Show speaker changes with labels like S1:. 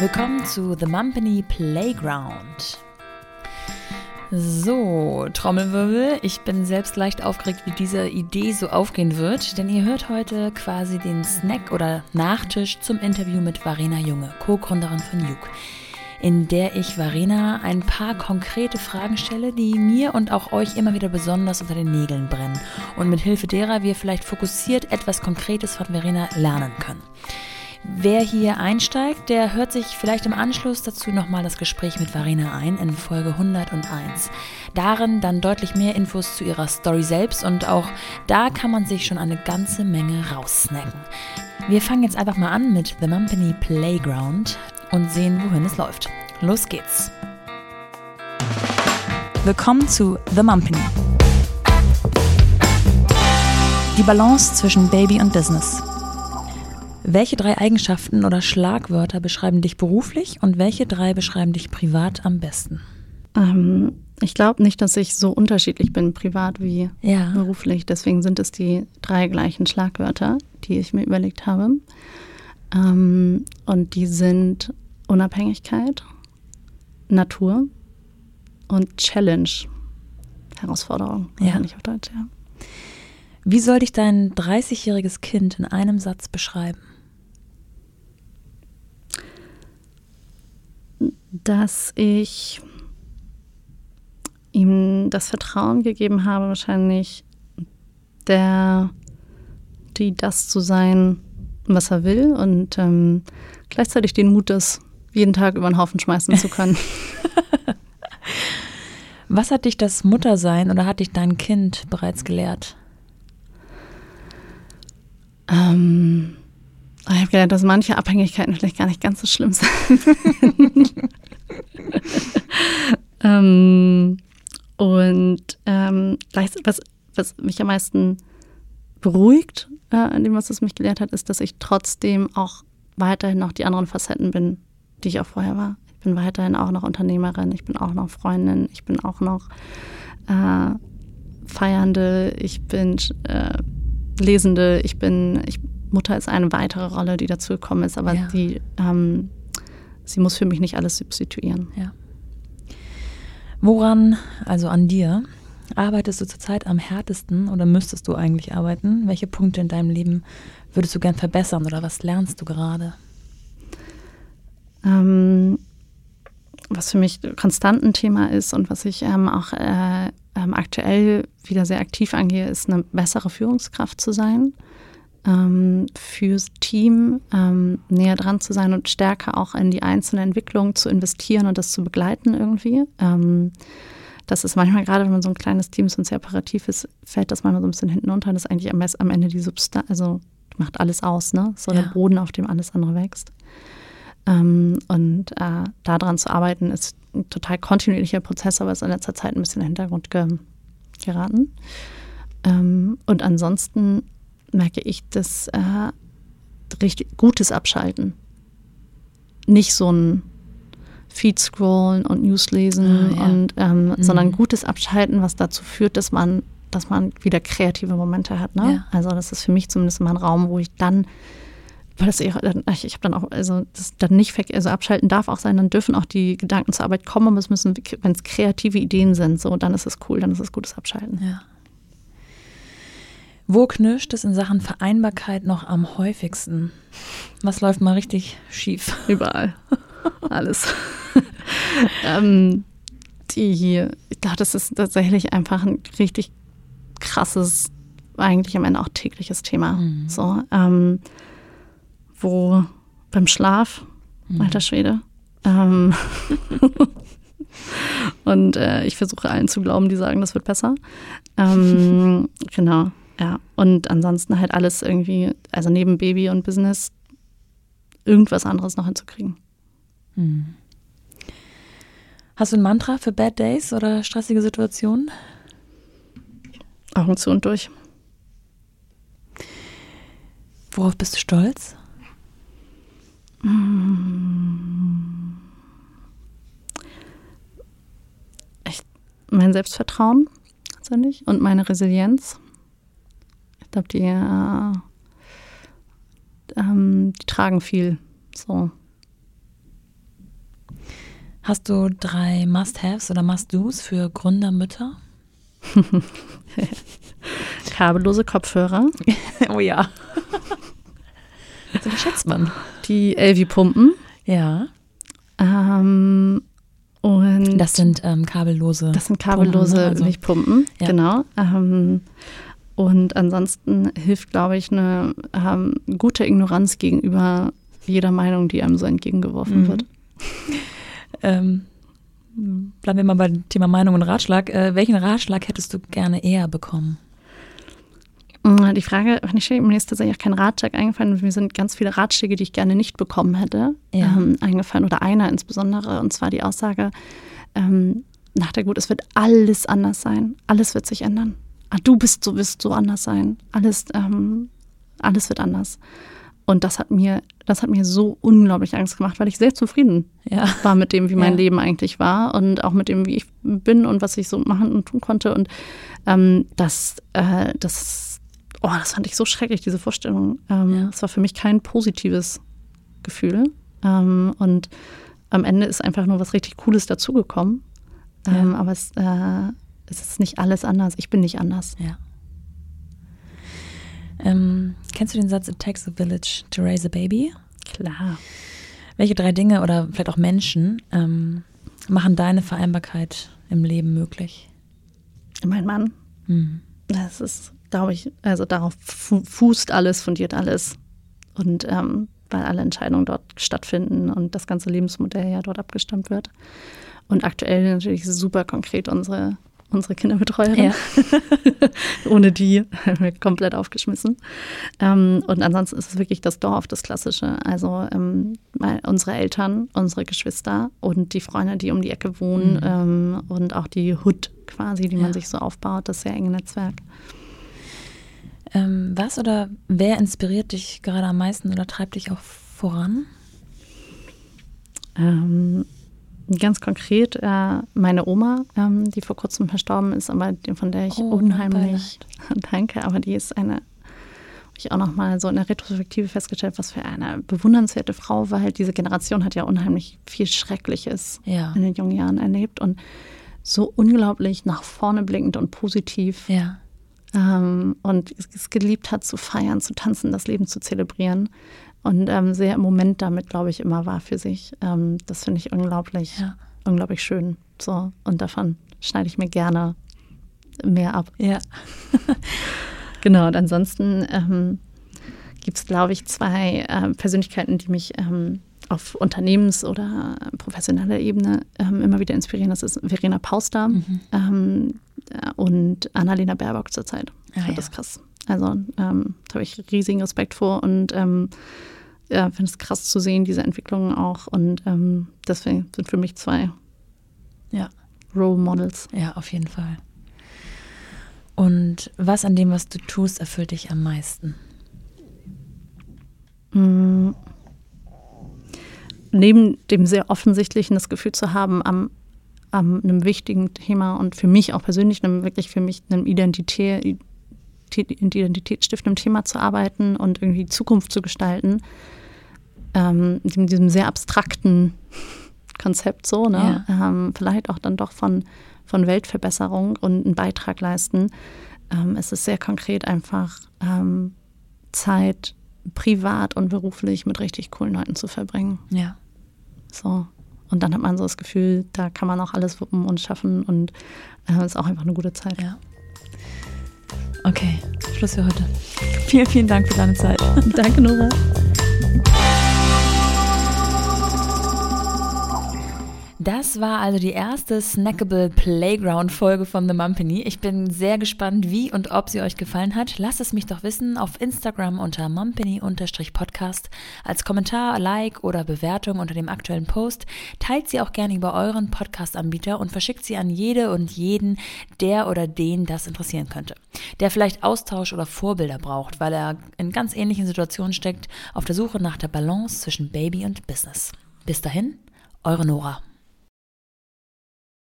S1: Willkommen zu The Mumpany Playground. So, Trommelwirbel. Ich bin selbst leicht aufgeregt, wie diese Idee so aufgehen wird, denn ihr hört heute quasi den Snack oder Nachtisch zum Interview mit Varena Junge, Co-Gründerin von Juke, in der ich Varena ein paar konkrete Fragen stelle, die mir und auch euch immer wieder besonders unter den Nägeln brennen und mit Hilfe derer wir vielleicht fokussiert etwas Konkretes von Verena lernen können. Wer hier einsteigt, der hört sich vielleicht im Anschluss dazu nochmal das Gespräch mit Varina ein in Folge 101. Darin dann deutlich mehr Infos zu ihrer Story selbst und auch da kann man sich schon eine ganze Menge raussnacken. Wir fangen jetzt einfach mal an mit The Mumpany Playground und sehen, wohin es läuft. Los geht's! Willkommen zu The Mumpany. Die Balance zwischen Baby und Business. Welche drei Eigenschaften oder Schlagwörter beschreiben dich beruflich und welche drei beschreiben dich privat am besten?
S2: Ähm, ich glaube nicht, dass ich so unterschiedlich bin, privat wie ja. beruflich. Deswegen sind es die drei gleichen Schlagwörter, die ich mir überlegt habe. Ähm, und die sind Unabhängigkeit, Natur und Challenge. Herausforderung,
S1: ja. nicht auf Deutsch, ja. Wie soll dich dein 30-jähriges Kind in einem Satz beschreiben?
S2: Dass ich ihm das Vertrauen gegeben habe, wahrscheinlich der, die das zu sein, was er will und ähm, gleichzeitig den Mut, das jeden Tag über den Haufen schmeißen zu können.
S1: was hat dich das Muttersein oder hat dich dein Kind bereits gelehrt?
S2: Ähm, ich habe gelernt, dass manche Abhängigkeiten vielleicht gar nicht ganz so schlimm sind. ähm, und ähm, was, was mich am meisten beruhigt äh, an dem, was es mich gelehrt hat, ist, dass ich trotzdem auch weiterhin noch die anderen Facetten bin, die ich auch vorher war. Ich bin weiterhin auch noch Unternehmerin, ich bin auch noch Freundin, ich bin auch noch äh, Feiernde, ich bin äh, Lesende, ich bin, ich Mutter ist eine weitere Rolle, die dazu gekommen ist, aber ja. die, ähm, sie muss für mich nicht alles substituieren.
S1: Ja. Woran, also an dir, arbeitest du zurzeit am härtesten oder müsstest du eigentlich arbeiten? Welche Punkte in deinem Leben würdest du gern verbessern oder was lernst du gerade?
S2: Ähm, was für mich konstant ein Thema ist und was ich ähm, auch äh, ähm, aktuell wieder sehr aktiv angehe, ist eine bessere Führungskraft zu sein ähm, fürs Team ähm, näher dran zu sein und stärker auch in die einzelne Entwicklung zu investieren und das zu begleiten irgendwie. Ähm, das ist manchmal gerade, wenn man so ein kleines Team ist und sehr operativ ist, fällt das manchmal so ein bisschen hinten unter. Das ist eigentlich am, am Ende die Substanz, also macht alles aus, ne? So ja. der Boden, auf dem alles andere wächst. Ähm, und äh, daran zu arbeiten, ist ein total kontinuierlicher Prozess, aber ist in letzter Zeit ein bisschen in den Hintergrund ge geraten. Ähm, und ansonsten merke ich das äh, richtig gutes Abschalten. Nicht so ein Feed scrollen und News lesen, ah, ja. und, ähm, mhm. sondern gutes Abschalten, was dazu führt, dass man, dass man wieder kreative Momente hat. Ne? Ja. Also das ist für mich zumindest mal ein Raum, wo ich dann weil das eher, ich habe dann auch, also das dann nicht, also abschalten darf auch sein, dann dürfen auch die Gedanken zur Arbeit kommen, aber es müssen, wenn es kreative Ideen sind, so, dann ist es cool, dann ist es gutes Abschalten.
S1: Ja. Wo knirscht es in Sachen Vereinbarkeit noch am häufigsten? Was läuft mal richtig schief?
S2: Überall. Alles. ähm, die, ich dachte, das ist tatsächlich einfach ein richtig krasses, eigentlich am Ende auch tägliches Thema. Mhm. So, ähm, wo beim Schlaf, mhm. alter Schwede. Ähm, und äh, ich versuche allen zu glauben, die sagen, das wird besser. Ähm, genau. Ja, und ansonsten halt alles irgendwie, also neben Baby und Business, irgendwas anderes noch hinzukriegen. Hm.
S1: Hast du ein Mantra für Bad Days oder stressige Situationen?
S2: Augen zu und durch.
S1: Worauf bist du stolz?
S2: Ich, mein Selbstvertrauen, letztendlich, und meine Resilienz. Ich glaube, die, äh, ähm, die tragen viel. So.
S1: Hast du drei Must-Haves oder Must-Dos für Gründermütter?
S2: Kabellose Kopfhörer.
S1: oh ja. das schätzt man.
S2: Die Elvi-Pumpen.
S1: Ja.
S2: Ähm, und
S1: das sind ähm, kabellose.
S2: Das sind kabellose Pumpen, ne? also. Milchpumpen, ja. genau. Ähm, und ansonsten hilft, glaube ich, eine ähm, gute Ignoranz gegenüber jeder Meinung, die einem so entgegengeworfen mhm. wird.
S1: ähm, bleiben wir mal beim Thema Meinung und Ratschlag. Äh, welchen Ratschlag hättest du gerne eher bekommen?
S2: Mm, die Frage, wenn ich mir ist tatsächlich auch kein Ratschlag eingefallen. Mir sind ganz viele Ratschläge, die ich gerne nicht bekommen hätte, ja. ähm, eingefallen. Oder einer insbesondere. Und zwar die Aussage, ähm, nach der Gut, es wird alles anders sein. Alles wird sich ändern. Ah, du bist so, wirst so anders sein. Alles, ähm, alles wird anders. Und das hat mir, das hat mir so unglaublich Angst gemacht, weil ich sehr zufrieden ja. war mit dem, wie mein ja. Leben eigentlich war und auch mit dem, wie ich bin und was ich so machen und tun konnte. Und ähm, das, äh, das, oh, das fand ich so schrecklich, diese Vorstellung. Ähm, ja. Das war für mich kein positives Gefühl. Ähm, und am Ende ist einfach nur was richtig Cooles dazugekommen. Ähm, aber es, äh, es ist nicht alles anders. Ich bin nicht anders.
S1: Ja. Ähm, kennst du den Satz, It takes a village to raise a baby?
S2: Klar.
S1: Welche drei Dinge oder vielleicht auch Menschen ähm, machen deine Vereinbarkeit im Leben möglich?
S2: Mein Mann. Mhm. Das ist, glaube ich, also darauf fußt alles, fundiert alles. Und ähm, weil alle Entscheidungen dort stattfinden und das ganze Lebensmodell ja dort abgestammt wird. Und aktuell natürlich super konkret unsere unsere Kinderbetreuerin. Ja. Ohne die wären wir komplett aufgeschmissen. Ähm, und ansonsten ist es wirklich das Dorf, das Klassische. Also ähm, unsere Eltern, unsere Geschwister und die Freunde, die um die Ecke wohnen mhm. ähm, und auch die Hut quasi, die ja. man sich so aufbaut, das sehr enge Netzwerk.
S1: Ähm, was oder wer inspiriert dich gerade am meisten oder treibt dich auch voran?
S2: Ähm, Ganz konkret äh, meine Oma, ähm, die vor kurzem verstorben ist, aber von der ich oh, unheimlich danke, aber die ist eine, habe ich auch nochmal so in der Retrospektive festgestellt, was für eine bewundernswerte Frau, weil halt diese Generation hat ja unheimlich viel Schreckliches ja. in den jungen Jahren erlebt und so unglaublich nach vorne blickend und positiv.
S1: Ja.
S2: Ähm, und es geliebt hat zu feiern, zu tanzen, das Leben zu zelebrieren und ähm, sehr im Moment damit, glaube ich, immer war für sich. Ähm, das finde ich unglaublich, ja. unglaublich schön. So, und davon schneide ich mir gerne mehr ab.
S1: Ja.
S2: genau, und ansonsten ähm, gibt es, glaube ich, zwei äh, Persönlichkeiten, die mich ähm, auf Unternehmens- oder professioneller Ebene ähm, immer wieder inspirieren. Das ist Verena Pauster mhm. ähm, und Annalena Baerbock zurzeit. Ah, das ist krass. Also ähm, da habe ich riesigen Respekt vor und ähm, ja, finde es krass zu sehen, diese Entwicklungen auch. Und ähm, deswegen sind für mich zwei
S1: ja.
S2: Role Models.
S1: Ja, auf jeden Fall. Und was an dem, was du tust, erfüllt dich am meisten?
S2: Mhm. Neben dem sehr offensichtlichen das Gefühl zu haben, am, am einem wichtigen Thema und für mich auch persönlich, einem wirklich für mich einem Identität, identitätsstiftendem Thema zu arbeiten und irgendwie Zukunft zu gestalten, ähm, mit diesem sehr abstrakten Konzept so, ne? Ja. Ähm, vielleicht auch dann doch von, von Weltverbesserung und einen Beitrag leisten. Ähm, es ist sehr konkret einfach ähm, Zeit privat und beruflich mit richtig coolen Leuten zu verbringen.
S1: Ja.
S2: So. Und dann hat man so das Gefühl, da kann man auch alles wuppen und schaffen und es äh, ist auch einfach eine gute Zeit.
S1: Ja. Okay, Schluss für heute. Vielen, vielen Dank für deine Zeit.
S2: Danke, Nora.
S1: Das war also die erste Snackable Playground Folge von The Mumpany. Ich bin sehr gespannt, wie und ob sie euch gefallen hat. Lasst es mich doch wissen auf Instagram unter mumpany-podcast. Als Kommentar, Like oder Bewertung unter dem aktuellen Post. Teilt sie auch gerne über euren Podcast-Anbieter und verschickt sie an jede und jeden, der oder den das interessieren könnte. Der vielleicht Austausch oder Vorbilder braucht, weil er in ganz ähnlichen Situationen steckt, auf der Suche nach der Balance zwischen Baby und Business. Bis dahin, eure Nora.